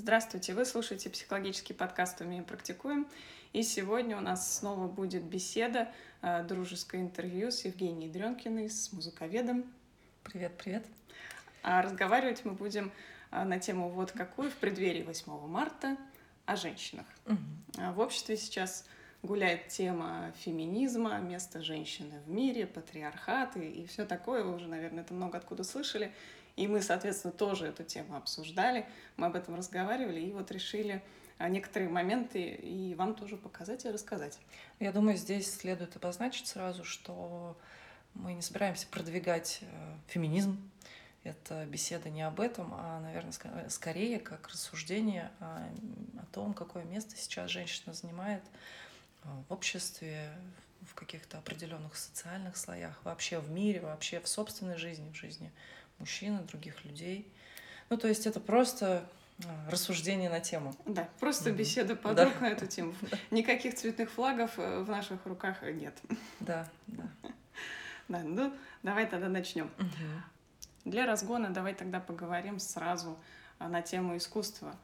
Здравствуйте, вы слушаете психологический подкаст «Умеем, практикуем». И сегодня у нас снова будет беседа, э, дружеское интервью с Евгенией Дренкиной, с музыковедом. Привет, привет. А разговаривать мы будем э, на тему вот какую в преддверии 8 марта о женщинах. Угу. В обществе сейчас гуляет тема феминизма, место женщины в мире, патриархат и, и все такое. Вы уже, наверное, это много откуда слышали. И мы, соответственно, тоже эту тему обсуждали, мы об этом разговаривали, и вот решили а, некоторые моменты и вам тоже показать и рассказать. Я думаю, здесь следует обозначить сразу, что мы не собираемся продвигать э, феминизм. Это беседа не об этом, а, наверное, скорее как рассуждение о, о том, какое место сейчас женщина занимает э, в обществе, в каких-то определенных социальных слоях, вообще в мире, вообще в собственной жизни, в жизни мужчин и других людей. Ну, то есть это просто а, рассуждение на тему. Да, просто беседа подруг да. на эту тему. Никаких цветных флагов э, в наших руках нет. Да, да. Да, ну давай тогда начнем. Для разгона давай тогда поговорим сразу а, на тему искусства.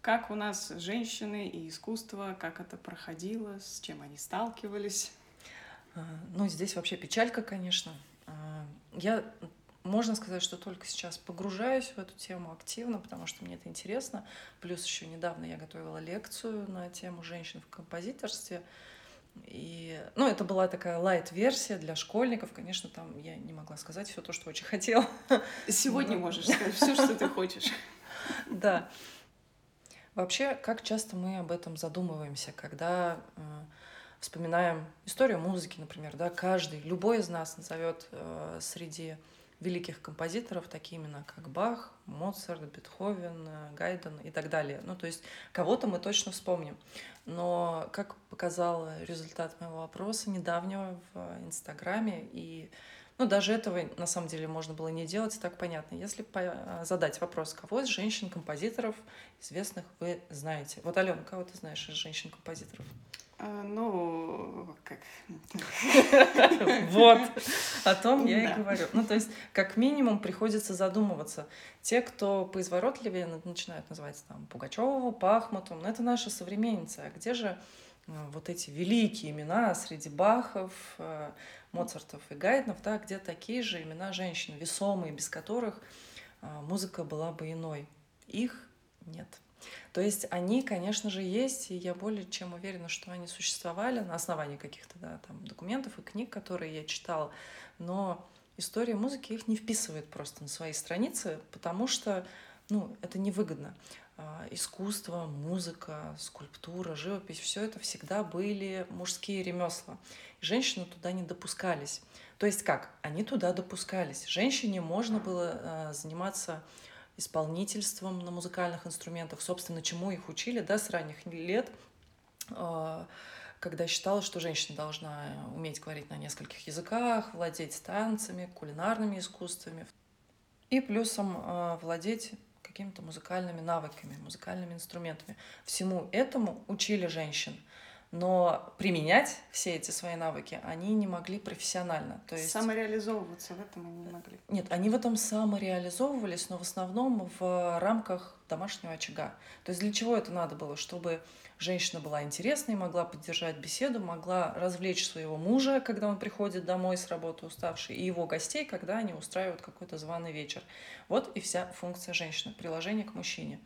Как у нас женщины и искусство, как это проходило, с чем они сталкивались? А, ну, здесь вообще печалька, конечно. Я можно сказать, что только сейчас погружаюсь в эту тему активно, потому что мне это интересно. Плюс еще недавно я готовила лекцию на тему женщин в композиторстве. И, ну, это была такая лайт-версия для школьников. Конечно, там я не могла сказать все то, что очень хотела. Сегодня Но... можешь сказать все, что ты хочешь. Да. Вообще, как часто мы об этом задумываемся, когда э, вспоминаем историю музыки, например, да, каждый, любой из нас назовет э, среди великих композиторов, такие имена как Бах, Моцарт, Бетховен, Гайден и так далее. Ну, то есть кого-то мы точно вспомним. Но, как показал результат моего вопроса недавнего в Инстаграме, и ну, даже этого на самом деле можно было не делать, так понятно. Если задать вопрос, кого из женщин-композиторов известных вы знаете? Вот, Алена, кого ты знаешь из женщин-композиторов? А, ну, как... Вот, о том я и говорю. Ну, то есть, как минимум, приходится задумываться. Те, кто поизворотливее начинают называть там Пугачеву, Пахмутом, ну, это наша современница. А где же э, вот эти великие имена среди Бахов, э, Моцартов и Гайднов, да, где такие же имена женщин, весомые, без которых э, музыка была бы иной. Их нет. То есть они, конечно же, есть, и я более чем уверена, что они существовали на основании каких-то да, там, документов и книг, которые я читала, но история музыки их не вписывает просто на свои страницы, потому что ну, это невыгодно. А, искусство, музыка, скульптура, живопись, все это всегда были мужские ремесла. Женщины туда не допускались. То есть как? Они туда допускались. Женщине можно было а, заниматься исполнительством на музыкальных инструментах, собственно, чему их учили да, с ранних лет, а, когда считалось, что женщина должна уметь говорить на нескольких языках, владеть танцами, кулинарными искусствами и плюсом а, владеть какими-то музыкальными навыками, музыкальными инструментами. Всему этому учили женщин но применять все эти свои навыки они не могли профессионально. То есть... Самореализовываться в этом они не могли. Нет, они в этом самореализовывались, но в основном в рамках домашнего очага. То есть для чего это надо было? Чтобы женщина была интересной, могла поддержать беседу, могла развлечь своего мужа, когда он приходит домой с работы уставший, и его гостей, когда они устраивают какой-то званый вечер. Вот и вся функция женщины, приложение к мужчине.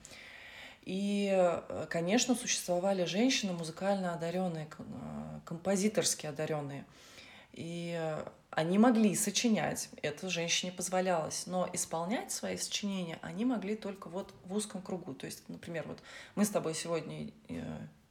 И, э, конечно, существовали женщины музыкально одаренные, э, композиторски одаренные. И э, они могли сочинять, это женщине позволялось, но исполнять свои сочинения они могли только вот в узком кругу. То есть, например, вот мы с тобой сегодня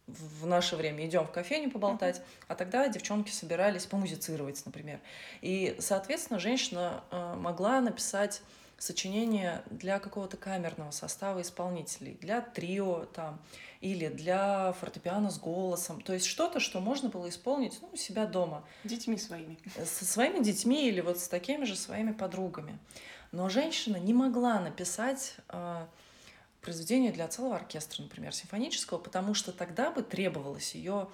в наше время идем в кофейню поболтать, а тогда девчонки собирались помузицировать, например. И, соответственно, женщина могла написать сочинение для какого-то камерного состава исполнителей, для трио там, или для фортепиано с голосом. То есть что-то, что можно было исполнить ну, у себя дома. Детьми своими. Со своими детьми или вот с такими же своими подругами. Но женщина не могла написать э, произведение для целого оркестра, например, симфонического, потому что тогда бы требовалось ее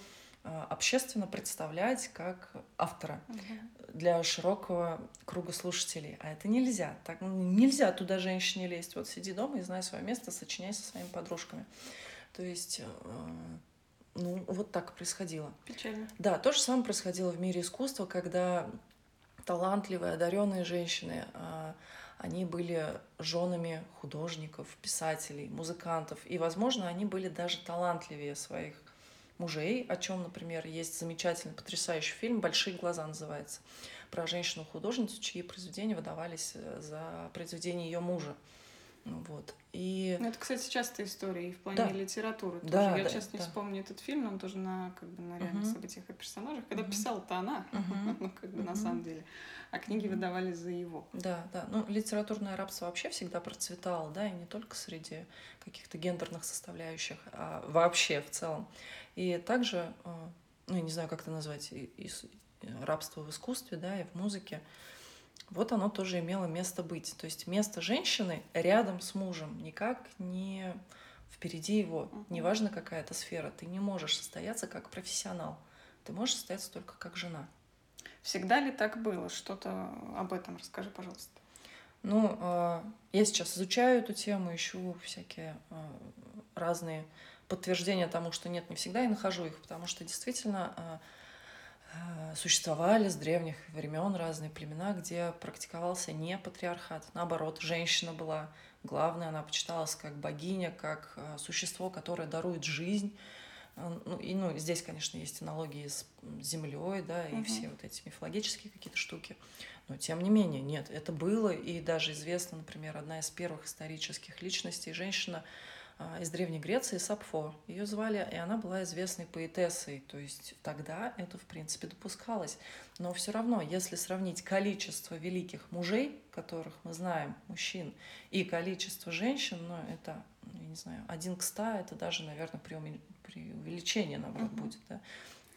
а, общественно представлять как автора угу. Для широкого круга слушателей. А это нельзя. Так, ну, нельзя туда женщине лезть. Вот сиди дома и знай свое место, сочиняй со своими подружками. То есть, э, ну, вот так происходило. Печально. Да, то же самое происходило в мире искусства, когда талантливые, одаренные женщины, а, они были женами художников, писателей, музыкантов. И, возможно, они были даже талантливее своих мужей, о чем, например, есть замечательный, потрясающий фильм «Большие глаза» называется, про женщину-художницу, чьи произведения выдавались э, за произведение ее мужа. Вот. И... Ну, это, кстати, частая история и в плане да. литературы тоже. Да, Я да, сейчас не да. вспомню этот фильм, но он тоже на, как бы, на реальных угу. событиях и персонажах. Когда угу. писала-то она, угу. ну, как бы угу. на самом деле. А книги угу. выдавались за его. Да, да. Ну, литературное рабство вообще всегда процветало, да, и не только среди каких-то гендерных составляющих, а вообще в целом. И также, э, ну, я не знаю, как это назвать, и, и рабство в искусстве, да, и в музыке, вот оно тоже имело место быть. То есть место женщины рядом с мужем, никак не впереди его. Неважно, какая это сфера, ты не можешь состояться как профессионал. Ты можешь состояться только как жена. Всегда ли так было? Что-то об этом расскажи, пожалуйста. Ну, э, я сейчас изучаю эту тему, ищу всякие э, разные подтверждения тому, что нет, не всегда, и нахожу их, потому что действительно Э, существовали с древних времен разные племена, где практиковался не патриархат. Наоборот, женщина была главной, она почиталась как богиня, как э, существо, которое дарует жизнь. Э, ну, и ну, здесь, конечно, есть аналогии с землей, да, и угу. все вот эти мифологические какие-то штуки. Но тем не менее, нет, это было, и даже известно, например, одна из первых исторических личностей, женщина, из Древней Греции Сапфо. Ее звали, и она была известной поэтессой. То есть тогда это, в принципе, допускалось. Но все равно, если сравнить количество великих мужей, которых мы знаем, мужчин, и количество женщин, ну, это, я не знаю, один к ста, это даже, наверное, увеличении, наоборот, uh-huh. будет, да.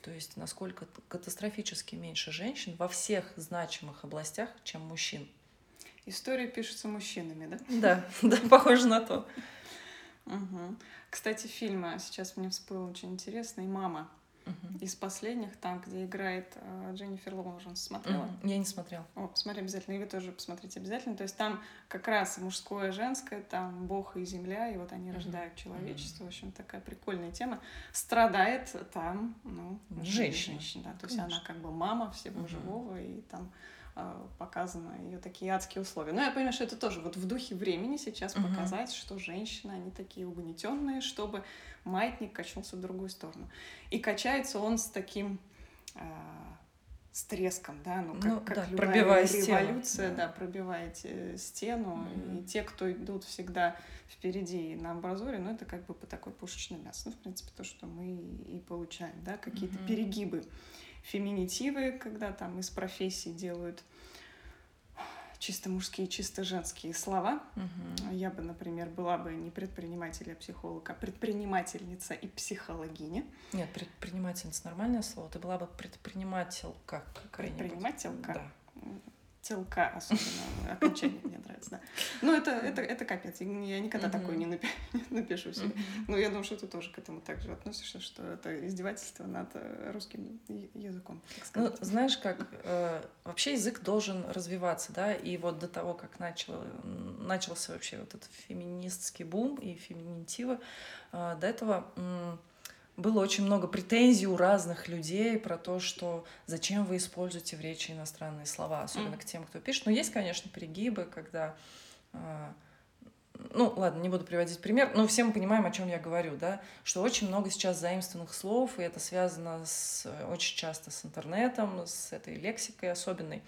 То есть насколько катастрофически меньше женщин во всех значимых областях, чем мужчин. История пишется мужчинами, да? Да, да, похоже на то. Угу. Кстати, фильмы сейчас мне всплыл очень интересный «Мама». Угу. Из последних, там, где играет э, Дженнифер Лоуренс. Смотрела? Угу. Я не смотрела. О, посмотри обязательно. И вы тоже посмотрите обязательно. То есть там как раз мужское, женское, там Бог и земля, и вот они угу. рождают человечество. В общем, такая прикольная тема. Страдает там, ну, женщина. женщина да. То есть она как бы мама всего угу. живого, и там а, показано ее такие адские условия. Но я понимаю, что это тоже вот в духе времени сейчас угу. показать, что женщины, они такие угнетенные, чтобы маятник качнулся в другую сторону. И качается он с таким э, с треском, да, ну как, ну, как да, любая пробивая революция, стену. да, пробивает э, стену, mm и те, кто идут всегда впереди на амбразуре, ну это как бы по такой пушечной мясо, ну в принципе то, что мы и получаем, да, какие-то mm перегибы феминитивы, когда там из профессий делают чисто мужские, чисто женские слова. Угу. Я бы, например, была бы не предприниматель, а психолог, а предпринимательница и психологиня. Нет, предпринимательница нормальное слово. Ты была бы предпринимателька какая-нибудь. Предпринимателька? Да телка особенно окончание мне нравится, да. Ну, это, это, это капец. Я никогда mm-hmm. такое не, напи- не напишу себе. Mm-hmm. Но я думаю, что ты тоже к этому так же относишься, что это издевательство над э, русским языком. Ну, знаешь, как э, вообще язык должен развиваться, да, и вот до того, как начал, начался вообще вот этот феминистский бум и феминитивы, э, до этого... Э, было очень много претензий у разных людей про то, что зачем вы используете в речи иностранные слова, особенно mm. к тем, кто пишет. Но есть, конечно, перегибы, когда а, ну, ладно, не буду приводить пример, но все мы понимаем, о чем я говорю, да, что очень много сейчас заимствованных слов, и это связано с, очень часто с интернетом, с этой лексикой особенной.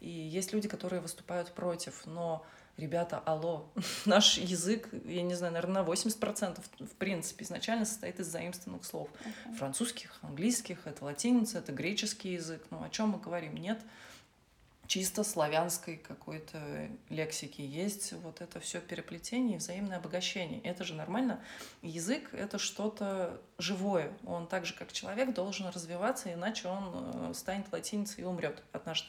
И есть люди, которые выступают против, но ребята, алло, наш язык, я не знаю, наверное, на 80% в принципе изначально состоит из заимствованных слов. Uh-huh. Французских, английских, это латиница, это греческий язык. Ну, о чем мы говорим? Нет чисто славянской какой-то лексики. Есть вот это все переплетение и взаимное обогащение. Это же нормально. Язык — это что-то живое. Он так же, как человек, должен развиваться, иначе он э, станет латиницей и умрет однажды.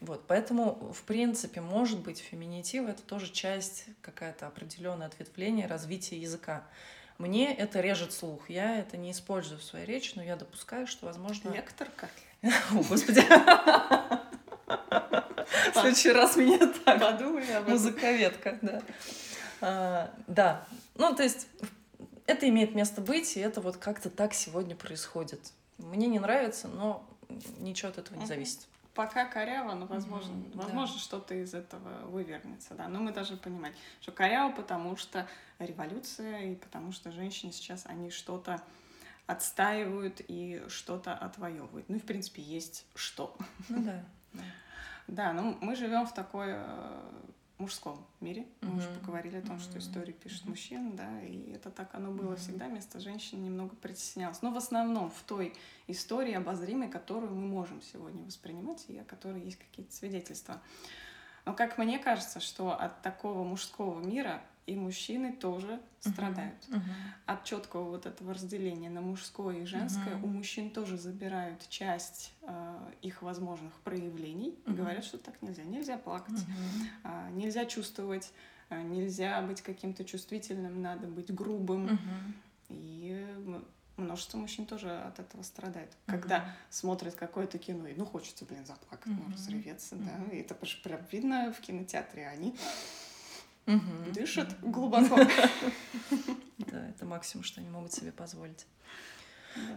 Вот, поэтому, в принципе, может быть, феминитив — это тоже часть, какая-то определенное ответвление развития языка. Мне это режет слух. Я это не использую в своей речи, но я допускаю, что, возможно... Лекторка? О, Господи. В следующий раз меня так. Подумай об этом. Музыковедка, да. А, да. Ну, то есть это имеет место быть, и это вот как-то так сегодня происходит. Мне не нравится, но ничего от этого не зависит. Пока коряво, но возможно, mm-hmm, возможно да. что-то из этого вывернется, да. Но мы должны понимать, что коряво, потому что революция и потому что женщины сейчас они что-то отстаивают и что-то отвоевывают. Ну и в принципе есть что. Ну да. Да, ну мы живем в такой э, мужском мире. Мы уже поговорили о том, что истории пишут мужчин, да, и это так оно было всегда. Место женщины немного притеснялось. Но в основном в той истории обозримой, которую мы можем сегодня воспринимать, и о которой есть какие-то свидетельства. Но как мне кажется, что от такого мужского мира и мужчины тоже uh-huh. страдают. Uh-huh. От четкого вот этого разделения на мужское и женское uh-huh. у мужчин тоже забирают часть э, их возможных проявлений uh-huh. и говорят, что так нельзя. Нельзя плакать, uh-huh. э, нельзя чувствовать, э, нельзя быть каким-то чувствительным, надо быть грубым. Uh-huh. И множество мужчин тоже от этого страдает. Uh-huh. Когда смотрят какое-то кино, и ну хочется, блин, заплакать, uh-huh. ну разреветься, uh-huh. да, и это прям видно в кинотеатре, они угу. дышат глубоко. Да, это максимум, что они могут себе позволить.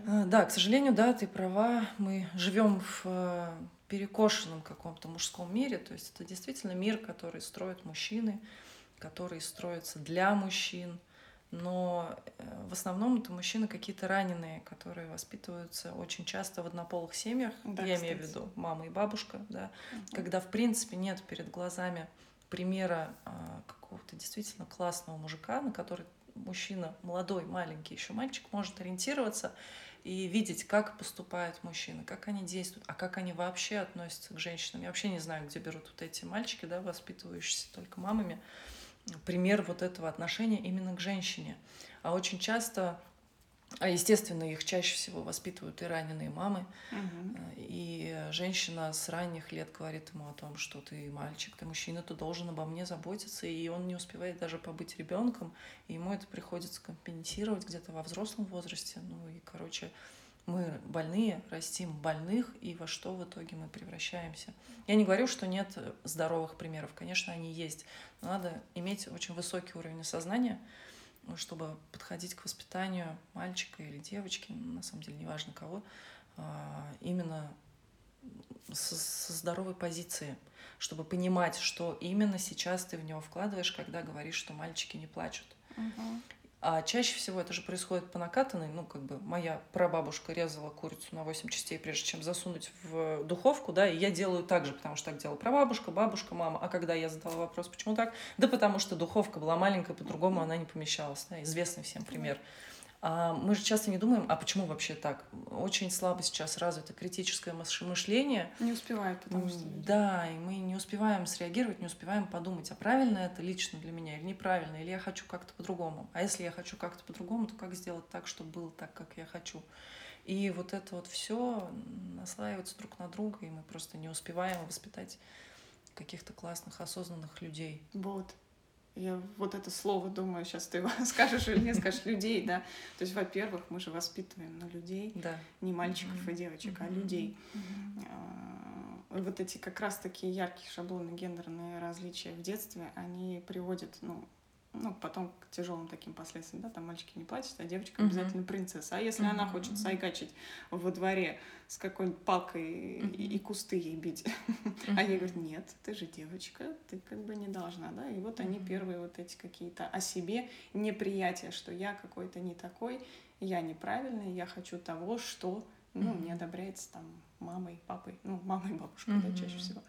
Да. да, к сожалению, да, ты права. Мы живем в э, перекошенном каком-то мужском мире. То есть это действительно мир, который строят мужчины, который строится для мужчин. Но э, в основном это мужчины какие-то раненые, которые воспитываются очень часто в однополых семьях. Да, Я кстати. имею в виду мама и бабушка, да, угу. когда в принципе нет перед глазами примера а, какого-то действительно классного мужика, на который мужчина молодой, маленький еще мальчик может ориентироваться и видеть, как поступают мужчины, как они действуют, а как они вообще относятся к женщинам. Я вообще не знаю, где берут вот эти мальчики, да, воспитывающиеся только мамами, пример вот этого отношения именно к женщине. А очень часто а, естественно, их чаще всего воспитывают и раненые мамы. Угу. И женщина с ранних лет говорит ему о том, что ты мальчик, ты мужчина, ты должен обо мне заботиться. И он не успевает даже побыть ребенком. И ему это приходится компенсировать где-то во взрослом возрасте. Ну и, короче, мы больные, растим больных, и во что в итоге мы превращаемся. Я не говорю, что нет здоровых примеров. Конечно, они есть. Но надо иметь очень высокий уровень осознания, ну, чтобы подходить к воспитанию мальчика или девочки, на самом деле неважно кого, а, именно со, со здоровой позиции, чтобы понимать, что именно сейчас ты в него вкладываешь, когда говоришь, что мальчики не плачут. Угу. А чаще всего это же происходит по накатанной. Ну, как бы моя прабабушка резала курицу на 8 частей, прежде чем засунуть в духовку, да, и я делаю так же, потому что так делала прабабушка, бабушка, мама. А когда я задала вопрос, почему так? Да потому что духовка была маленькая, по-другому она не помещалась. Да, известный всем пример. Mm-hmm. А мы же часто не думаем, а почему вообще так? Очень слабо сейчас развито критическое мышление. Не успевают, потому что... Да, и мы не успеваем среагировать, не успеваем подумать, а правильно это лично для меня или неправильно, или я хочу как-то по-другому. А если я хочу как-то по-другому, то как сделать так, чтобы было так, как я хочу? И вот это вот все наслаивается друг на друга, и мы просто не успеваем воспитать каких-то классных, осознанных людей. Вот. Я вот это слово думаю, сейчас ты его скажешь или не скажешь, людей, да. То есть, во-первых, мы же воспитываем на людей, да. не мальчиков mm-hmm. и девочек, mm-hmm. а людей. Mm-hmm. Вот эти как раз такие яркие шаблоны гендерные различия в детстве, они приводят, ну, ну, потом к тяжелым таким последствиям, да, там мальчики не плачут, а девочка uh-huh. обязательно принцесса. А если uh-huh. она хочет сайгачить во дворе с какой-нибудь палкой uh-huh. и, и кусты ей бить, uh-huh. а ей говорят, нет, ты же девочка, ты как бы не должна, да, и вот они uh-huh. первые вот эти какие-то о себе неприятия, что я какой-то не такой, я неправильный, я хочу того, что, ну, uh-huh. не одобряется там мамой, папой, ну, мамой и бабушкой, uh-huh. да, чаще всего.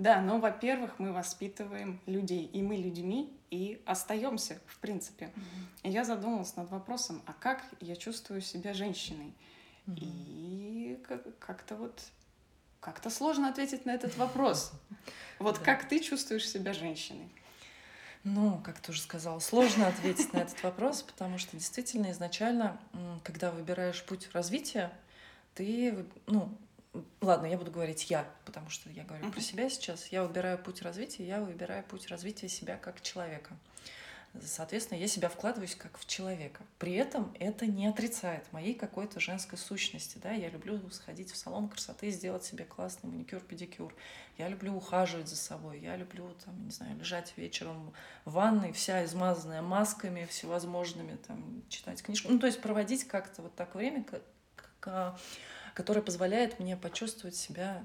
Да, но, во-первых, мы воспитываем людей, и мы людьми и остаемся, в принципе. Mm-hmm. И я задумалась над вопросом, а как я чувствую себя женщиной? Mm-hmm. И как-то вот как-то сложно ответить на этот вопрос. Вот как ты чувствуешь себя женщиной? Ну, как ты уже сказала, сложно ответить на этот вопрос, потому что действительно изначально, когда выбираешь путь развития, ты, ну, Ладно, я буду говорить я, потому что я говорю uh-huh. про себя сейчас. Я выбираю путь развития, я выбираю путь развития себя как человека. Соответственно, я себя вкладываюсь как в человека. При этом это не отрицает моей какой-то женской сущности. Да? Я люблю сходить в салон красоты, сделать себе классный маникюр, педикюр. Я люблю ухаживать за собой. Я люблю, там, не знаю, лежать вечером в ванной, вся измазанная масками всевозможными, там, читать книжку. Ну, то есть проводить как-то вот так время, которое позволяет мне почувствовать себя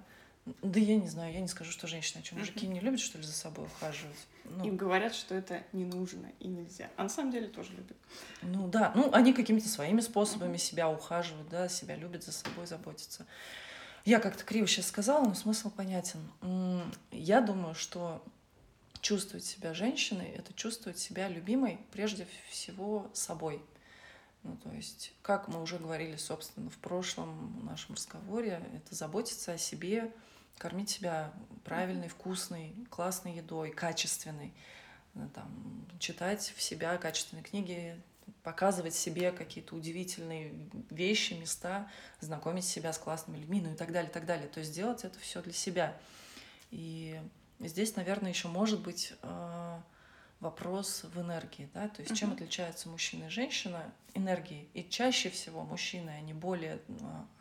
да я не знаю, я не скажу, что женщины, а что, мужики не любят, что ли, за собой ухаживать? Ну. Им говорят, что это не нужно и нельзя. А на самом деле тоже любят. Ну да, ну они какими-то своими способами себя ухаживают, да, себя любят, за собой заботятся. Я как-то криво сейчас сказала, но смысл понятен. Я думаю, что чувствовать себя женщиной — это чувствовать себя любимой прежде всего собой. Ну, то есть, как мы уже говорили, собственно, в прошлом нашем разговоре, это заботиться о себе, кормить себя правильной, вкусной, классной едой, качественной, э, там, читать в себя качественные книги, показывать себе какие-то удивительные вещи, места, знакомить себя с классными людьми, ну и так далее, и так далее. То есть делать это все для себя. И здесь, наверное, еще может быть э, вопрос в энергии, да, то есть uh-huh. чем отличается мужчина и женщина энергией. И чаще всего мужчины, они более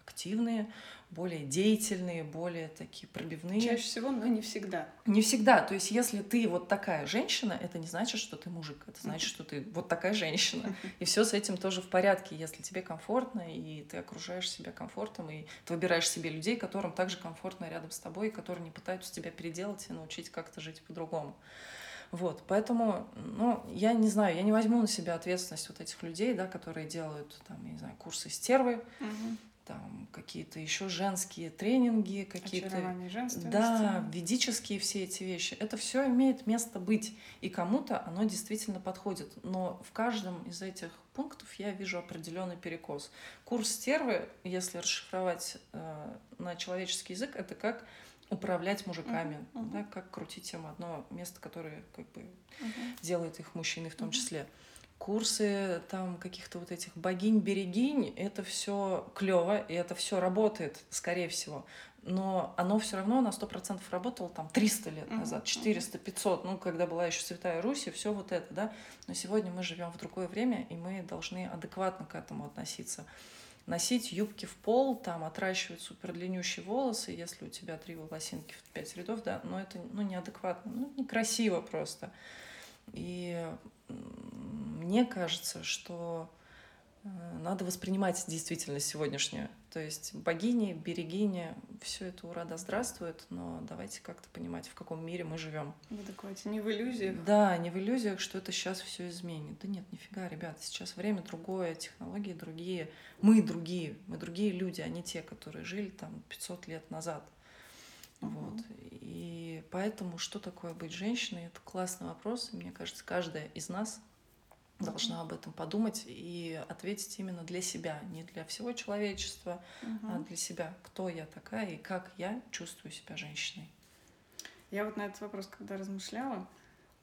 активные, более деятельные, более такие пробивные. Чаще всего, но не всегда. Не всегда. То есть, если ты вот такая женщина, это не значит, что ты мужик. Это значит, что ты вот такая женщина. И все с этим тоже в порядке, если тебе комфортно, и ты окружаешь себя комфортом, и ты выбираешь себе людей, которым также комфортно рядом с тобой, и которые не пытаются тебя переделать и научить как-то жить по-другому. Вот, поэтому, ну, я не знаю, я не возьму на себя ответственность вот этих людей, да, которые делают, там, я не знаю, курсы стервы, угу. там, какие-то еще женские тренинги, какие-то... Да, ведические все эти вещи. Это все имеет место быть, и кому-то оно действительно подходит. Но в каждом из этих пунктов я вижу определенный перекос. Курс стервы, если расшифровать э, на человеческий язык, это как управлять мужиками, uh-huh, да, как крутить им одно место, которое как бы uh-huh. делает их мужчиной в том uh-huh. числе. Курсы там каких-то вот этих богинь-берегинь, это все клево, и это все работает, скорее всего. Но оно все равно на сто процентов работало там 300 лет назад, 400, 500, ну, когда была еще Святая Русь, и все вот это, да. Но сегодня мы живем в другое время, и мы должны адекватно к этому относиться носить юбки в пол, там, отращивать супер длиннющие волосы, если у тебя три волосинки в пять рядов, да, но это, ну, неадекватно, ну, некрасиво просто. И мне кажется, что надо воспринимать действительность сегодняшнюю. То есть богини, берегини, все это ура да здравствует, но давайте как-то понимать, в каком мире мы живем. В адеквате, не в иллюзиях. Да, не в иллюзиях, что это сейчас все изменит. Да нет, нифига, ребята, сейчас время другое, технологии другие, мы другие, мы другие люди, а не те, которые жили там 500 лет назад. Угу. Вот. И поэтому, что такое быть женщиной, это классный вопрос. И мне кажется, каждая из нас должна об этом подумать и ответить именно для себя, не для всего человечества, угу. а для себя, кто я такая и как я чувствую себя женщиной. Я вот на этот вопрос, когда размышляла,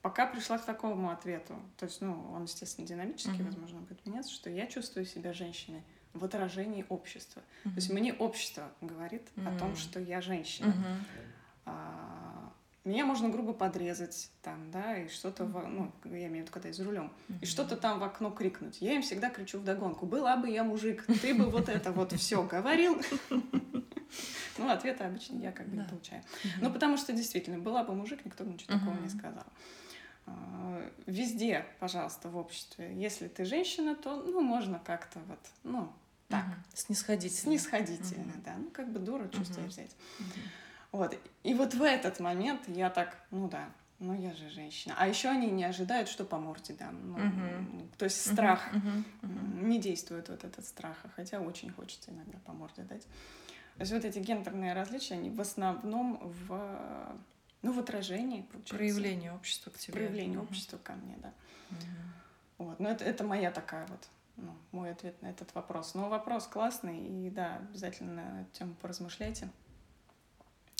пока пришла к такому ответу, то есть, ну, он, естественно, динамически, угу. возможно, будет меняться, что я чувствую себя женщиной в отражении общества. Угу. То есть мне общество говорит угу. о том, что я женщина. Угу. А, меня можно грубо подрезать там, да, и что-то, ну, я имею в виду, когда я за рулем, и что-то там в окно крикнуть. Я им всегда кричу в догонку: была бы я мужик, ты бы вот это вот все говорил. Ну, ответа обычно я как бы не получаю. Ну, потому что действительно, была бы мужик, никто бы ничего такого не сказал. А, везде, пожалуйста, в обществе, если ты женщина, то, ну, можно как-то вот, ну, так. Снисходительно. Снисходительно, да. Ну, как бы дура, чувствую взять. Вот. И вот в этот момент я так, ну да, ну я же женщина. А еще они не ожидают, что по морде дам. Ну, uh-huh. То есть страх uh-huh. Uh-huh. не действует вот этот страх, хотя очень хочется иногда по морде дать. То есть вот эти гендерные различия, они в основном в, ну, в отражении, получается. Проявление общества к тебе. Проявление uh-huh. общества ко мне, да. Uh-huh. Вот. Но это, это моя такая вот, ну, мой ответ на этот вопрос. Но вопрос классный, и да, обязательно на эту тему поразмышляйте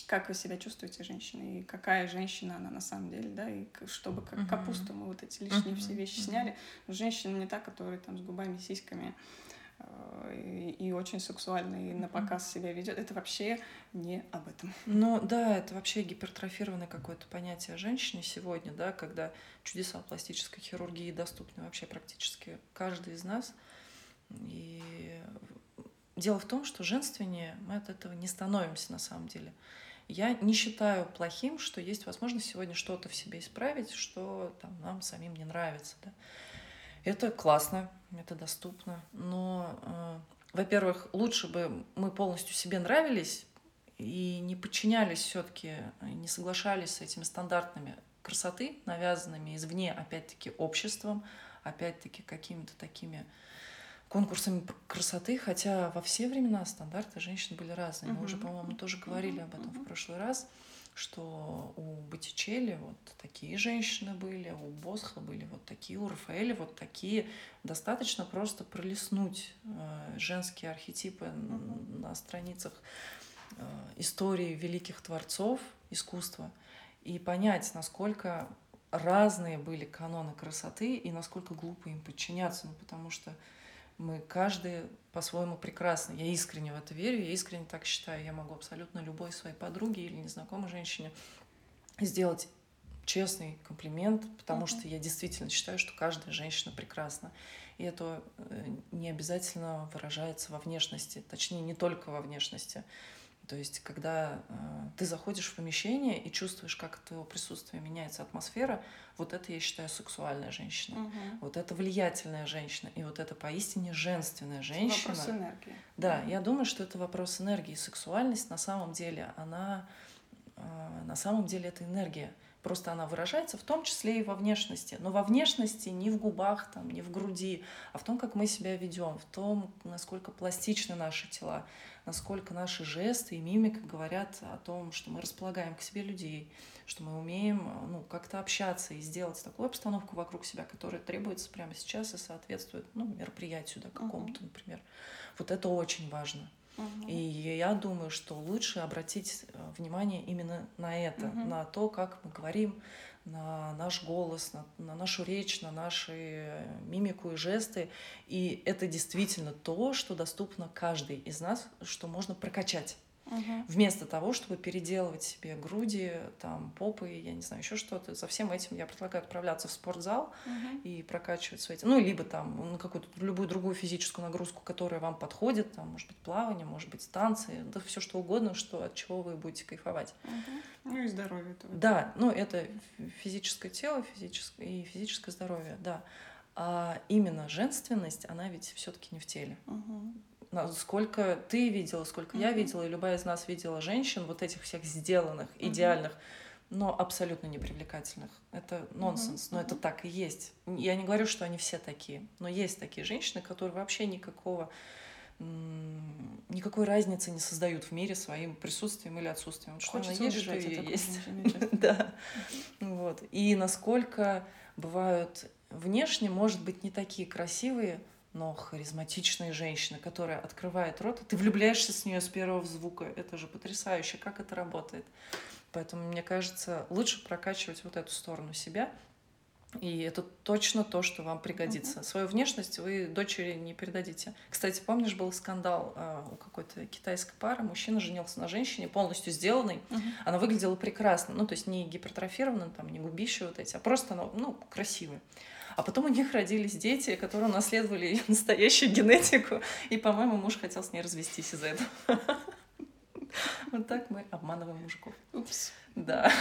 как вы себя чувствуете, женщина, и какая женщина она на самом деле, да, и чтобы как uh-huh. капусту мы вот эти лишние uh-huh. все вещи uh-huh. сняли. женщина не та, которая там с губами, сиськами, и, и очень сексуально, и на показ себя ведет. Это вообще не об этом. Ну да, это вообще гипертрофированное какое-то понятие о женщине сегодня, да, когда чудеса пластической хирургии доступны вообще практически каждый из нас. И дело в том, что женственнее мы от этого не становимся на самом деле. Я не считаю плохим, что есть возможность сегодня что-то в себе исправить, что там, нам самим не нравится. Да. Это классно, это доступно. Но, э, во-первых, лучше бы мы полностью себе нравились и не подчинялись все-таки, не соглашались с этими стандартными красоты, навязанными извне, опять-таки, обществом, опять-таки, какими-то такими конкурсами красоты, хотя во все времена стандарты женщин были разные. Мы уже, по-моему, тоже говорили об этом в прошлый раз что у Боттичелли вот такие женщины были, у Босха были вот такие, у Рафаэля вот такие. Достаточно просто пролистнуть э, женские архетипы mm-hmm. на страницах э, истории великих творцов искусства и понять, насколько разные были каноны красоты и насколько глупо им подчиняться, ну, потому что мы каждый по-своему прекрасны. Я искренне в это верю, я искренне так считаю. Я могу абсолютно любой своей подруге или незнакомой женщине сделать честный комплимент, потому uh-huh. что я действительно считаю, что каждая женщина прекрасна. И это э, не обязательно выражается во внешности, точнее, не только во внешности. То есть, когда э, ты заходишь в помещение и чувствуешь, как от твоего присутствия меняется атмосфера, вот это я считаю сексуальная женщина. Угу. Вот это влиятельная женщина. И вот это поистине женственная женщина. Вопрос энергии. Да, я думаю, что это вопрос энергии. Сексуальность на самом деле, она э, на самом деле это энергия. Просто она выражается в том числе и во внешности. Но во внешности не в губах, там, не в груди, а в том, как мы себя ведем, в том, насколько пластичны наши тела, насколько наши жесты и мимика говорят о том, что мы располагаем к себе людей, что мы умеем ну, как-то общаться и сделать такую обстановку вокруг себя, которая требуется прямо сейчас и соответствует ну, мероприятию да, какому-то, например. Вот это очень важно. И я думаю, что лучше обратить э, внимание именно на это, угу. на то, как мы говорим, на наш голос, на, на нашу речь, на наши мимику и жесты. И это действительно то, что доступно каждой из нас, что можно прокачать. Угу. Вместо того, чтобы переделывать себе груди, там, попы, я не знаю, еще что-то. За всем этим я предлагаю отправляться в спортзал угу. и прокачивать свои... Ну, либо там на какую-то любую другую физическую нагрузку, которая вам подходит. Там, может быть, плавание, может быть, станции, да все что угодно, что, от чего вы будете кайфовать. Угу. Ну и здоровье. Тоже. Да, ну это физическое тело физическое, и физическое здоровье, да. А именно женственность, она ведь все-таки не в теле. Угу сколько ты видела, сколько mm-hmm. я видела, и любая из нас видела женщин, вот этих всех сделанных, mm-hmm. идеальных, но абсолютно непривлекательных. Это нонсенс, mm-hmm. но это так и есть. Я не говорю, что они все такие, но есть такие женщины, которые вообще никакого никакой разницы не создают в мире своим присутствием или отсутствием. Что она есть, что ее есть. Да. Вот. И насколько бывают внешне, может быть, не такие красивые, но харизматичные женщины, которая открывает рот, ты влюбляешься с нее с первого звука. Это же потрясающе, как это работает. Поэтому, мне кажется, лучше прокачивать вот эту сторону себя, и это точно то, что вам пригодится. Uh-huh. Свою внешность вы дочери не передадите. Кстати, помнишь, был скандал э, у какой-то китайской пары. Мужчина женился на женщине, полностью сделанной. Uh-huh. Она выглядела прекрасно. Ну, то есть не гипертрофированно, там, не губища вот эти, а просто она, ну, красивая. А потом у них родились дети, которые унаследовали настоящую генетику. И, по-моему, муж хотел с ней развестись из-за этого. Вот так мы обманываем мужиков. Упс. Да.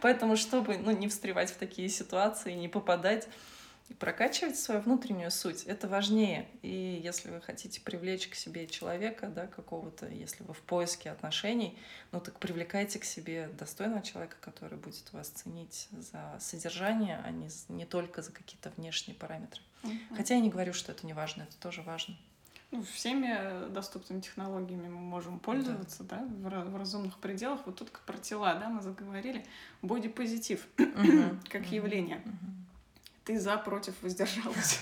Поэтому, чтобы ну, не встревать в такие ситуации, не попадать и прокачивать свою внутреннюю суть, это важнее. И если вы хотите привлечь к себе человека, да, какого-то, если вы в поиске отношений, ну так привлекайте к себе достойного человека, который будет вас ценить за содержание, а не, не только за какие-то внешние параметры. Угу. Хотя я не говорю, что это не важно, это тоже важно. Ну, всеми доступными технологиями мы можем пользоваться, да, да в, в разумных пределах. Вот тут про тела, да, мы заговорили. Бодипозитив как явление. Ты за, против, воздержалась?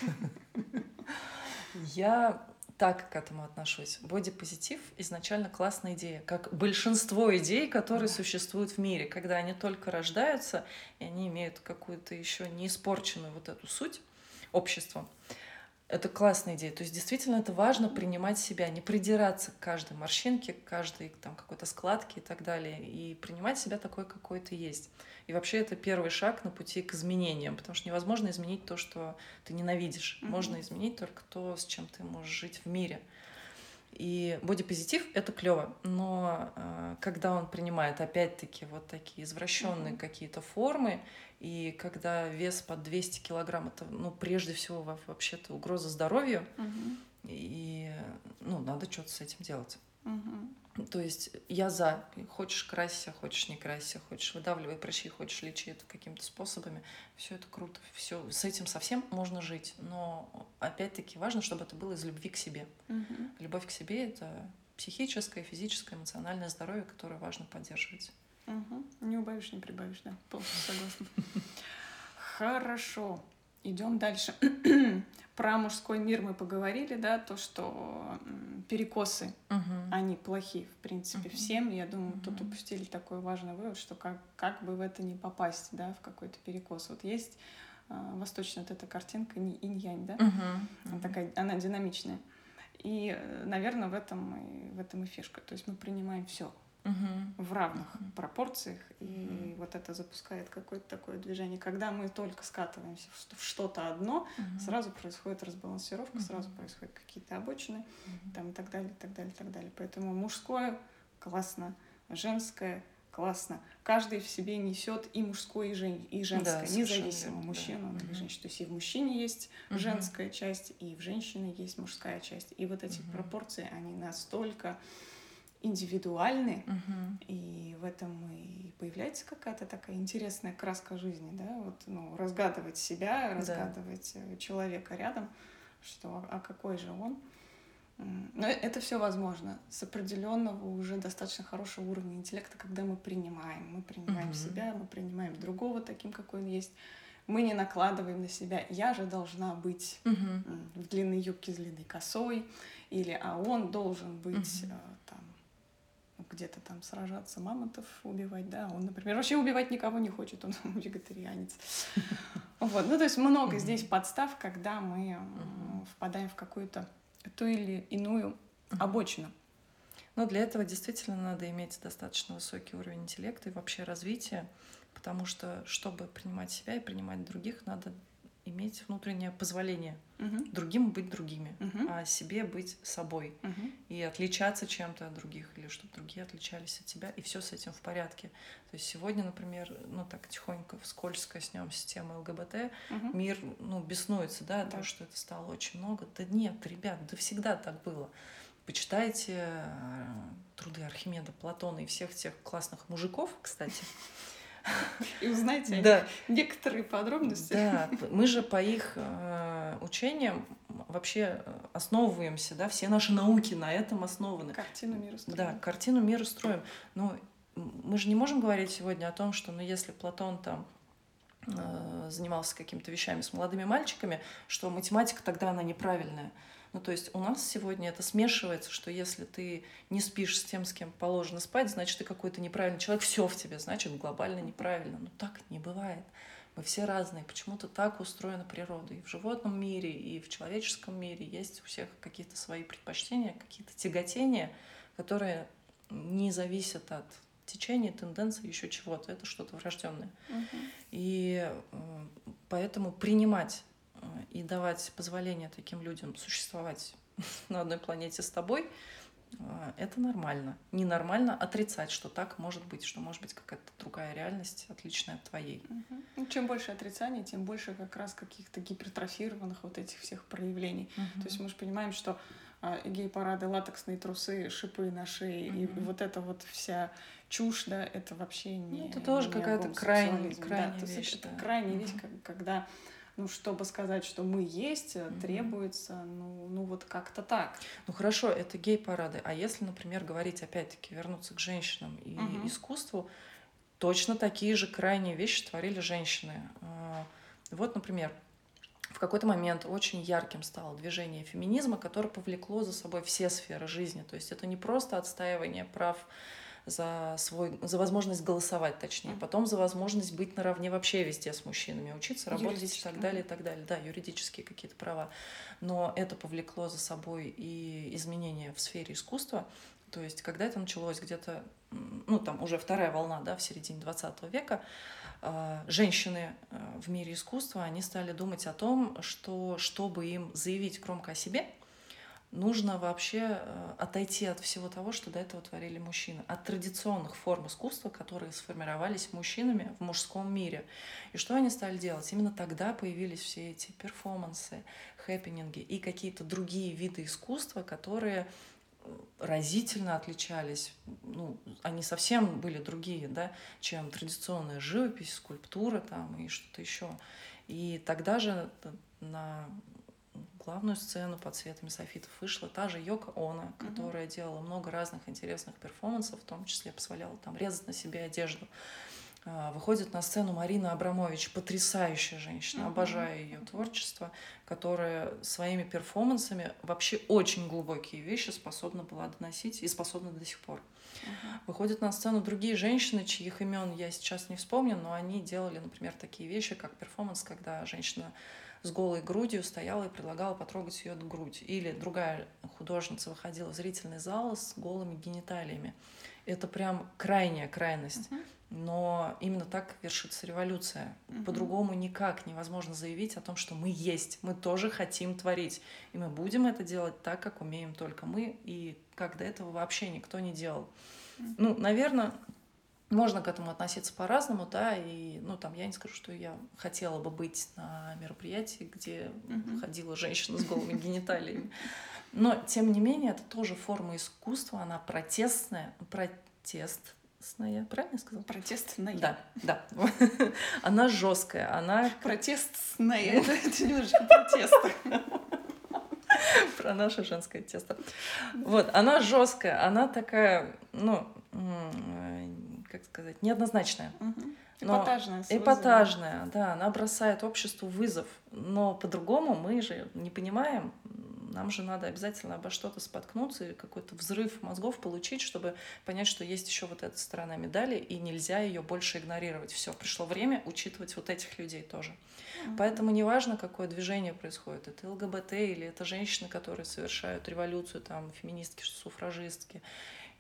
Я так к этому отношусь. Бодипозитив изначально классная идея, как большинство идей, которые да. существуют в мире, когда они только рождаются, и они имеют какую-то еще не испорченную вот эту суть обществом. Это классная идея. То есть действительно это важно принимать себя, не придираться к каждой морщинке, к каждой там какой-то складке и так далее, и принимать себя такой, какой ты есть. И вообще это первый шаг на пути к изменениям, потому что невозможно изменить то, что ты ненавидишь. Mm-hmm. Можно изменить только то, с чем ты можешь жить в мире. И бодипозитив это клево, но э, когда он принимает опять-таки вот такие извращенные mm-hmm. какие-то формы, и когда вес под 200 килограмм, это, ну, прежде всего, вообще-то угроза здоровью, угу. и, ну, надо что-то с этим делать. Угу. То есть я за. Хочешь красься, хочешь не красься, хочешь выдавливай прыщи, хочешь лечи это какими-то способами. Все это круто. Все с этим совсем можно жить. Но опять-таки важно, чтобы это было из любви к себе. Угу. Любовь к себе это психическое, физическое, эмоциональное здоровье, которое важно поддерживать. Угу. Не убавишь, не прибавишь, да, полностью согласна. Хорошо, идем дальше. Про мужской мир мы поговорили, да, то, что перекосы, угу. они плохи, в принципе, угу. всем. Я думаю, угу. тут упустили такой важный вывод, что как, как бы в это не попасть, да, в какой-то перекос. Вот есть э, восточная вот эта картинка инь-янь, да, угу. она такая, она динамичная. И, э, наверное, в этом и, в этом и фишка. То есть мы принимаем все угу. в равных угу. пропорциях, и угу. вот это запускает какое-то такое движение. Когда мы только скатываемся в что-то одно, угу. сразу происходит разбалансировка, угу. сразу происходят какие-то обочины, угу. там и так далее, и так далее, и так далее. Поэтому мужское классно, женское классно. Каждый в себе несет и мужское, и, жен... и женское, да, независимо, верно, мужчина да. или женщина. То есть и в мужчине есть угу. женская часть, и в женщине есть мужская часть. И вот эти угу. пропорции, они настолько индивидуальны, угу. и в этом и появляется какая-то такая интересная краска жизни, да, вот, ну, разгадывать себя, разгадывать да. Э, человека рядом, что, а какой же он. Но это все возможно с определенного уже достаточно хорошего уровня интеллекта, когда мы принимаем, мы принимаем угу. себя, мы принимаем другого таким, какой он есть. Мы не накладываем на себя, я же должна быть угу. в длинной юбке с длинной косой, или а он должен быть угу. Где-то там сражаться, мамонтов убивать, да, он, например, вообще убивать никого не хочет, он вегетарианец. Вот, ну то есть много здесь подстав, когда мы впадаем в какую-то ту или иную обочину. Но для этого действительно надо иметь достаточно высокий уровень интеллекта и вообще развития, потому что, чтобы принимать себя и принимать других, надо иметь внутреннее позволение угу. другим быть другими, угу. а себе быть собой угу. и отличаться чем-то от других или чтобы другие отличались от тебя и все с этим в порядке. То есть сегодня, например, ну так тихонько вскользь коснемся темы ЛГБТ, угу. мир ну беснуется, да, да, то, что это стало очень много. Да нет, ребят, да всегда так было. Почитайте э, труды Архимеда, Платона и всех тех классных мужиков, кстати. И узнаете да. некоторые подробности. Да, мы же по их э, учениям вообще основываемся, да, все наши науки на этом основаны. Картину мира строим. Да, картину мира строим. Но мы же не можем говорить сегодня о том, что, ну, если Платон там э, занимался какими-то вещами с молодыми мальчиками, что математика тогда она неправильная. Ну, то есть у нас сегодня это смешивается, что если ты не спишь с тем, с кем положено спать, значит, ты какой-то неправильный человек, все в тебе, значит, глобально неправильно. Но так не бывает. Мы все разные. Почему-то так устроена природа. И в животном мире, и в человеческом мире есть у всех какие-то свои предпочтения, какие-то тяготения, которые не зависят от течения, тенденции, еще чего-то. Это что-то врожденное. Uh-huh. И поэтому принимать и давать позволение таким людям существовать на одной планете с тобой, э, это нормально. Ненормально отрицать, что так может быть, что может быть какая-то другая реальность, отличная от твоей. Угу. Ну, чем больше отрицания, тем больше как раз каких-то гипертрофированных вот этих всех проявлений. Угу. То есть мы же понимаем, что а, гей-парады, латексные трусы, шипы на шее, mm и вот эта вот вся чушь, да, это вообще не... Ну, это тоже какая-то крайняя, крайняя да, вещь. Это, да. это крайняя mm вещь, когда ну, чтобы сказать, что мы есть, mm-hmm. требуется, ну, ну, вот как-то так. Ну, хорошо, это гей-парады. А если, например, говорить, опять-таки, вернуться к женщинам и mm-hmm. искусству, точно такие же крайние вещи творили женщины. А, вот, например, в какой-то момент очень ярким стало движение феминизма, которое повлекло за собой все сферы жизни. То есть это не просто отстаивание прав за, свой, за возможность голосовать, точнее, потом за возможность быть наравне вообще везде с мужчинами, учиться, работать и так далее, и так далее. Да, юридические какие-то права. Но это повлекло за собой и изменения в сфере искусства. То есть, когда это началось где-то, ну, там уже вторая волна, да, в середине 20 века, а, женщины а, в мире искусства, они стали думать о том, что чтобы им заявить громко о себе, нужно вообще а, отойти от всего того, что до этого творили мужчины, от традиционных форм искусства, которые сформировались мужчинами в мужском мире. И что они стали делать? Именно тогда появились все эти перформансы, хэппининги и какие-то другие виды искусства, которые разительно отличались, ну, они совсем были другие, да, чем традиционная живопись, скульптура там и что-то еще. И тогда же на главную сцену под светами софитов вышла та же Йока Она, которая mm-hmm. делала много разных интересных перформансов, в том числе позволяла там резать на себе одежду. А, выходит на сцену Марина Абрамович, потрясающая женщина, mm-hmm. обожаю ее творчество, которая своими перформансами вообще очень глубокие вещи способна была доносить и способна до сих пор. Uh-huh. Выходят на сцену другие женщины, чьих имен я сейчас не вспомню, но они делали, например, такие вещи, как перформанс, когда женщина с голой грудью стояла и предлагала потрогать ее грудь. Или другая художница выходила в зрительный зал с голыми гениталиями. Это прям крайняя крайность. Uh-huh но именно так вершится революция. Mm-hmm. По-другому никак невозможно заявить о том, что мы есть, мы тоже хотим творить. И мы будем это делать так, как умеем только мы, и как до этого вообще никто не делал. Mm-hmm. Ну, наверное, можно к этому относиться по-разному, да, и, ну, там, я не скажу, что я хотела бы быть на мероприятии, где mm-hmm. ходила женщина с голыми гениталиями. Но, тем не менее, это тоже форма искусства, она протестная, протест Протестная, правильно я сказала? Протестная. Да, да. Она жесткая, она... Протестная, это, немножечко протест. Про наше женское тесто. Вот, она жесткая, она такая, ну, как сказать, неоднозначная. Эпатажная. Эпатажная, да, она бросает обществу вызов. Но по-другому мы же не понимаем, нам же надо обязательно обо что-то споткнуться и какой-то взрыв мозгов получить, чтобы понять, что есть еще вот эта сторона медали, и нельзя ее больше игнорировать. Все, пришло время учитывать вот этих людей тоже. Mm-hmm. Поэтому неважно, какое движение происходит, это ЛГБТ или это женщины, которые совершают революцию, там, феминистки, суфражистки,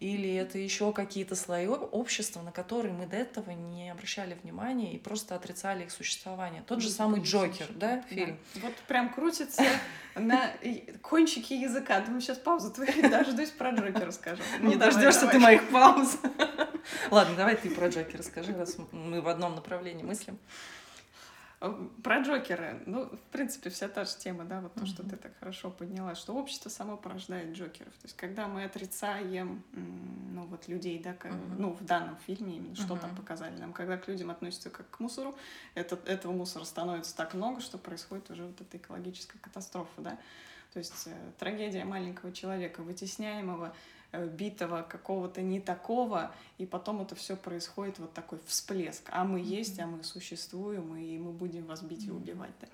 или это еще какие-то слои общества, на которые мы до этого не обращали внимания и просто отрицали их существование. Тот же самый Джокер, да, фильм? Да. Вот прям крутится на кончике языка. Думаю, сейчас паузу твою дождусь про Джокера скажу. Не ну, дождешься ты моих пауз. Ладно, давай ты про Джокера скажи, раз мы в одном направлении мыслим. Э, про Джокера. Ну, в принципе, вся та же тема, да, вот то, что ты так хорошо подняла, что общество само порождает Джокеров. То есть, когда мы отрицаем, ну, вот людей, да, как, ну, в данном фильме именно, что там показали нам, когда к людям относятся как к мусору, это, этого мусора становится так много, что происходит уже вот эта экологическая катастрофа, да. То есть, э, трагедия маленького человека, вытесняемого битого какого-то не такого, и потом это все происходит вот такой всплеск. А мы есть, а мы существуем, и мы будем вас бить и убивать. Да?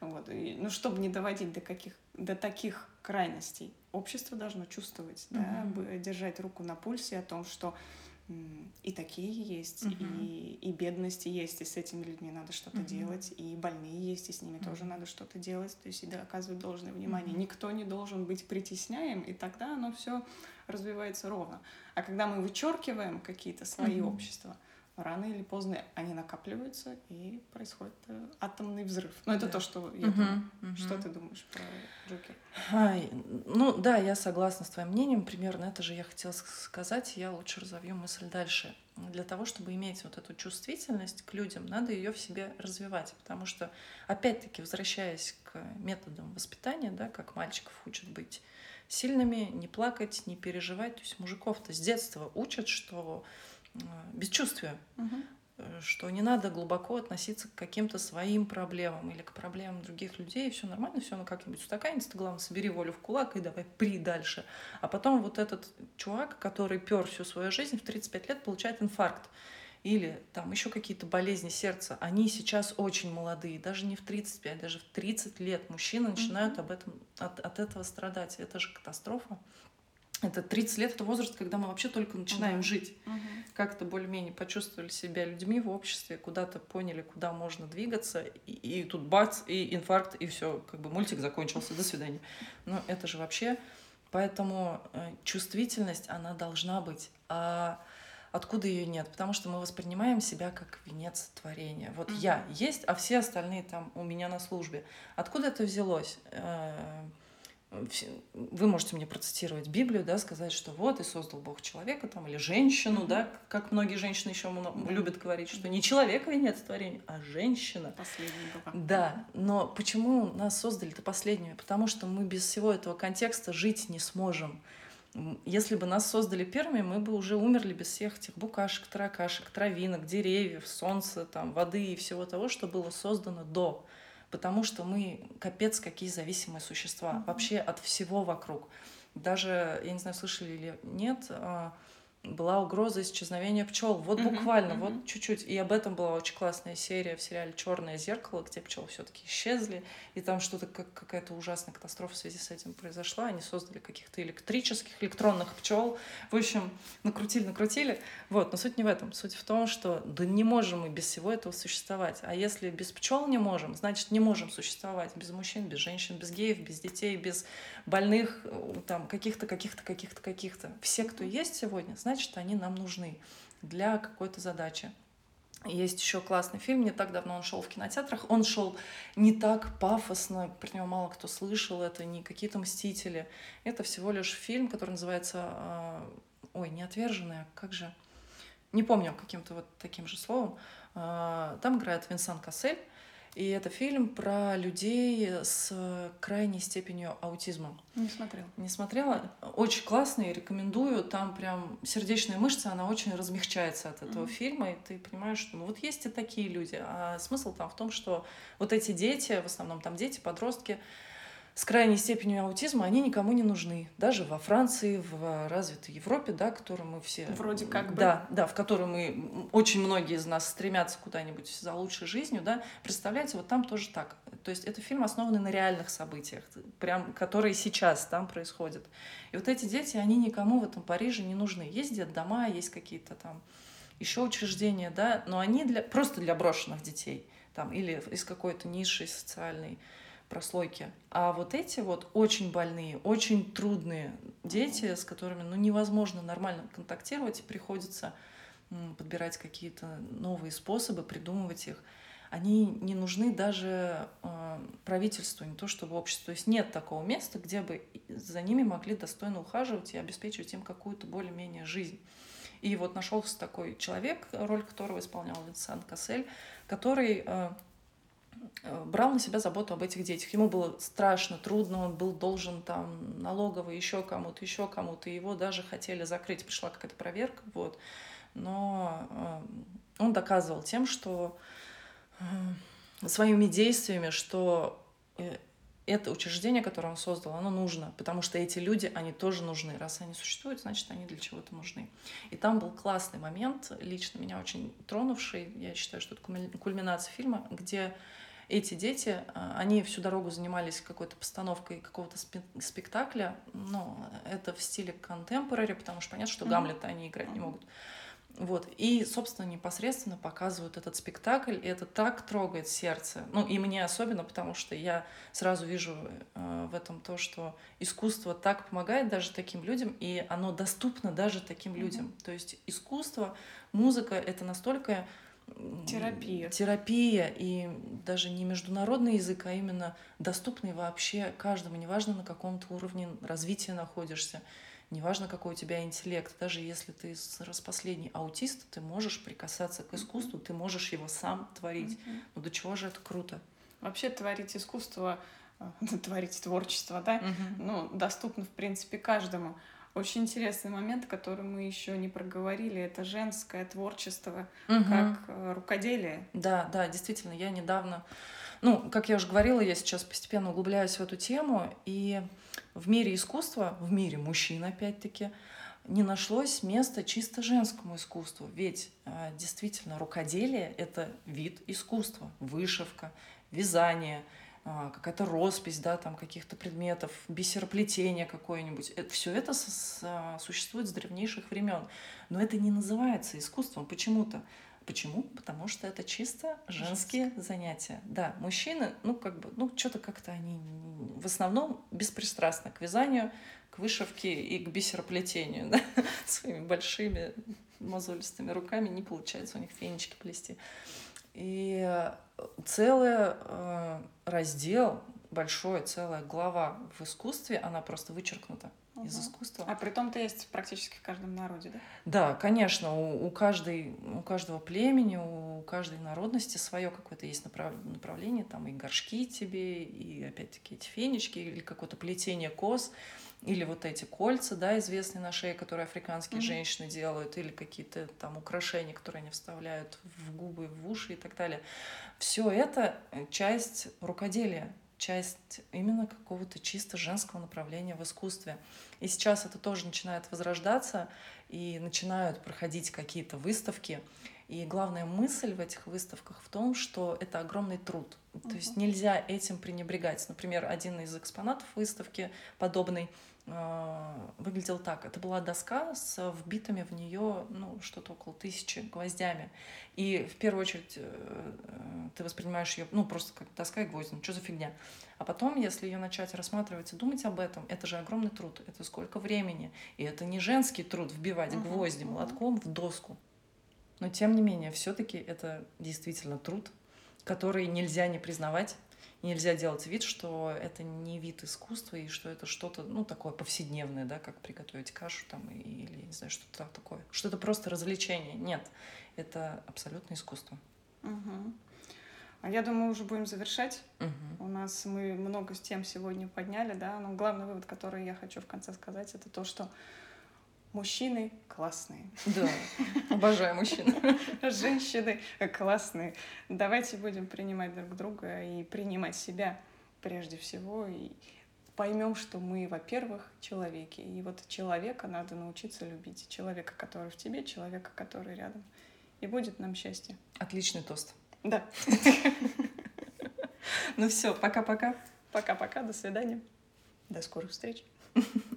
Вот. И, ну, чтобы не доводить до, каких, до таких крайностей, общество должно чувствовать, mm-hmm. да, держать руку на пульсе о том, что и такие есть, угу. и, и бедности есть, и с этими людьми надо что-то угу. делать, и больные есть, и с ними угу. тоже надо что-то делать, то есть и да, оказывать должное внимание. Угу. Никто не должен быть притесняем, и тогда оно все развивается ровно. А когда мы вычеркиваем какие-то свои угу. общества, рано или поздно они накапливаются и происходит э, атомный взрыв. Но ну, это да. то, что я угу, думаю. Угу. Что ты думаешь про Джокер? Ай, ну да, я согласна с твоим мнением. Примерно это же я хотела сказать. Я лучше разовью мысль дальше. Для того, чтобы иметь вот эту чувствительность к людям, надо ее в себе развивать. Потому что, опять-таки, возвращаясь к методам воспитания, да, как мальчиков учат быть сильными, не плакать, не переживать. То есть мужиков-то с детства учат, что Э, бесчувствие, угу. что не надо глубоко относиться к каким-то своим проблемам или к проблемам других людей, все нормально, все ну как-нибудь устаканится, ты главное собери волю в кулак и давай при дальше. А потом вот этот чувак, который пер всю свою жизнь, в 35 лет получает инфаркт или там еще какие-то болезни сердца, они сейчас очень молодые, даже не в 35, даже в 30 лет мужчины начинают об этом, от, от этого страдать. Это же катастрофа. это 30 лет, это возраст, когда мы вообще только начинаем Да. жить. Мгм. Как-то более-менее почувствовали себя людьми в обществе, куда-то поняли, куда можно двигаться, и, и тут бац, и инфаркт, и все, как бы мультик закончился, до свидания. Ну, это же вообще... Поэтому э, чувствительность, она должна быть. А откуда ее нет? Потому что мы воспринимаем себя как венец творения. Вот Мгм. я есть, а все остальные там у меня на службе. Откуда это взялось? Э, Вы можете мне процитировать Библию, да, сказать, что вот и создал Бог человека там или женщину, Мгм. да, как многие женщины еще Да. любят говорить, что не человек венец творения, а женщина. Последний была. Да, но почему нас создали-то последними? Потому что мы без всего этого контекста жить не сможем. Если бы нас создали первыми, мы бы уже умерли без всех этих букашек, таракашек, травинок, деревьев, солнца, там, воды и всего того, что было создано до. Потому что мы капец какие зависимые существа вообще от всего вокруг. Даже, я не знаю, слышали или нет, а, была угроза исчезновения пчел. Вот буквально, вот чуть-чуть. И об этом была очень классная серия в сериале Черное зеркало, где пчелы все-таки исчезли, и там что-то как какая-то ужасная катастрофа в связи с этим произошла. Они создали каких-то электрических, электронных пчел. В общем, накрутили, накрутили. Вот, но суть не в этом. Суть в том, что да не можем мы без всего этого существовать. А если без пчел не можем, значит не можем существовать без мужчин, без женщин, без геев, без детей, без больных, э, там каких-то, каких-то, каких-то, каких-то. Все, кто есть сегодня, значит, они нам нужны для какой-то задачи. Есть еще классный фильм, не так давно он шел в кинотеатрах. Он шел не так пафосно, про него мало кто слышал, это не какие-то мстители. Это всего лишь фильм, который называется, а, ой, не отверженная, как же, не помню каким-то вот таким же словом. А, Там играет Винсан Кассель, и это фильм про людей с крайней степенью аутизма. Не смотрела. Не смотрела? Очень классный, рекомендую. Там прям сердечная мышца, она очень размягчается от этого Мгм. фильма, и ты понимаешь, что ну вот есть и такие люди. А смысл там в том, что вот эти дети, в основном там дети, подростки, с крайней степенью аутизма, они никому не нужны. Даже во Франции, в развитой Европе, да, которую мы все... Вроде как бы. Да, да, в которой мы, очень многие из нас стремятся куда-нибудь за лучшей жизнью, да. Представляете, вот там тоже так. То есть это фильм, основанный на реальных событиях, прям, которые сейчас там происходят. И вот эти дети, они никому в этом Париже не нужны. Есть детдома, есть какие-то там еще учреждения, да, но они для, просто для брошенных детей там, или из какой-то ниши социальной прослойки. А вот эти вот очень больные, очень трудные дети, с которыми ну, невозможно нормально контактировать, и приходится подбирать какие-то новые способы, придумывать их, они не нужны даже э, правительству, не то чтобы обществу. То есть нет такого места, где бы за ними могли достойно ухаживать и обеспечивать им какую-то более-менее жизнь. И вот нашелся такой человек, роль которого исполнял Винсан Кассель, который э, брал на себя заботу об этих детях. Ему было страшно, трудно, он был должен там налоговый еще кому-то, еще кому-то. Его даже хотели закрыть, пришла какая-то проверка, вот. Но э, он доказывал тем, что э, своими действиями, что э, это учреждение, которое он создал, оно нужно, потому что эти люди, они тоже нужны. Раз они существуют, значит, они для чего-то нужны. И там был классный момент, лично меня очень тронувший, я считаю, что это кульми- кульминация фильма, где эти дети, а, они всю дорогу занимались какой-то постановкой какого-то спе- спектакля, ну, это в стиле контемпорари, потому что понятно, что Мгм. Гамлета они играть не могут. Вот. И, собственно, непосредственно показывают этот спектакль, и это так трогает сердце. Ну, и мне особенно, потому что я сразу вижу э, в этом то, что искусство так помогает даже таким людям, и оно доступно даже таким Мгм. людям. То есть искусство, музыка — это настолько Терапия. терапия, и даже не международный язык, а именно доступный вообще каждому, неважно на каком то уровне развития находишься, неважно какой у тебя интеллект, даже если ты распоследний аутист, ты можешь прикасаться к искусству, ты можешь его сам творить. Ну до чего же это круто? Вообще творить искусство, э, творить творчество, да, ну, доступно, в принципе, каждому. Очень интересный момент, который мы еще не проговорили, это женское творчество, Мгм. как э, рукоделие. Да, да, действительно, я недавно, ну, как я уже говорила, я сейчас постепенно углубляюсь в эту тему, и в мире искусства, в мире мужчин, опять-таки, не нашлось места чисто женскому искусству. Ведь э, действительно рукоделие — это вид искусства, вышивка, вязание, а, какая-то роспись, да, там каких-то предметов, бисероплетение какое-нибудь. Это, все это существует с древнейших времен. Но это не называется искусством почему-то. Почему? Потому что это чисто женские Женские. занятия. Да, мужчины, ну, как бы, ну, что-то как-то они в основном беспристрастны к вязанию, к вышивке и к бисероплетению, да, своими большими мозолистыми руками не получается у них фенечки плести. И э, целый э, раздел, большой, целая глава в искусстве, она просто вычеркнута угу. из искусства. А при том-то есть практически в каждом народе, да? Да, конечно, у, у, каждой, у каждого племени, у каждой народности свое какое-то есть направ, направление, там и горшки тебе, и опять-таки эти фенечки, или какое-то плетение кос или вот эти кольца, да, известные на шее, которые африканские mm-hmm. женщины делают, или какие-то там украшения, которые они вставляют в губы, в уши и так далее. Все это часть рукоделия, часть именно какого-то чисто женского направления в искусстве. И сейчас это тоже начинает возрождаться, и начинают проходить какие-то выставки. И главная мысль в этих выставках в том, что это огромный труд. Uh-huh. То есть нельзя этим пренебрегать. Например, один из экспонатов выставки подобный а, выглядел так. Это была доска с вбитыми в нее ну, что-то около тысячи гвоздями. И в первую очередь э, ты воспринимаешь ее ну, просто как доска и гвозди. Ну, что за фигня? А потом, если ее начать рассматривать и думать об этом, это же огромный труд. Это сколько времени. И это не женский труд вбивать uh-huh, гвозди молотком в доску. Но тем не менее, все-таки это действительно труд, который нельзя не признавать нельзя делать вид, что это не вид искусства и что это что-то, ну, такое повседневное, да, как приготовить кашу там или, не знаю, что-то такое. Что это просто развлечение. Нет, это абсолютно искусство. Угу. А я думаю, уже будем завершать. Угу. У нас мы много с тем сегодня подняли, да, но главный вывод, который я хочу в конце сказать, это то, что Мужчины классные. Да, обожаю мужчин. Женщины классные. Давайте будем принимать друг друга и принимать себя прежде всего. И поймем, что мы, во-первых, человеки. И вот человека надо научиться любить. Человека, который в тебе, человека, который рядом. И будет нам счастье. Отличный тост. Да. Ну все, пока-пока. Пока-пока, до свидания. До скорых встреч.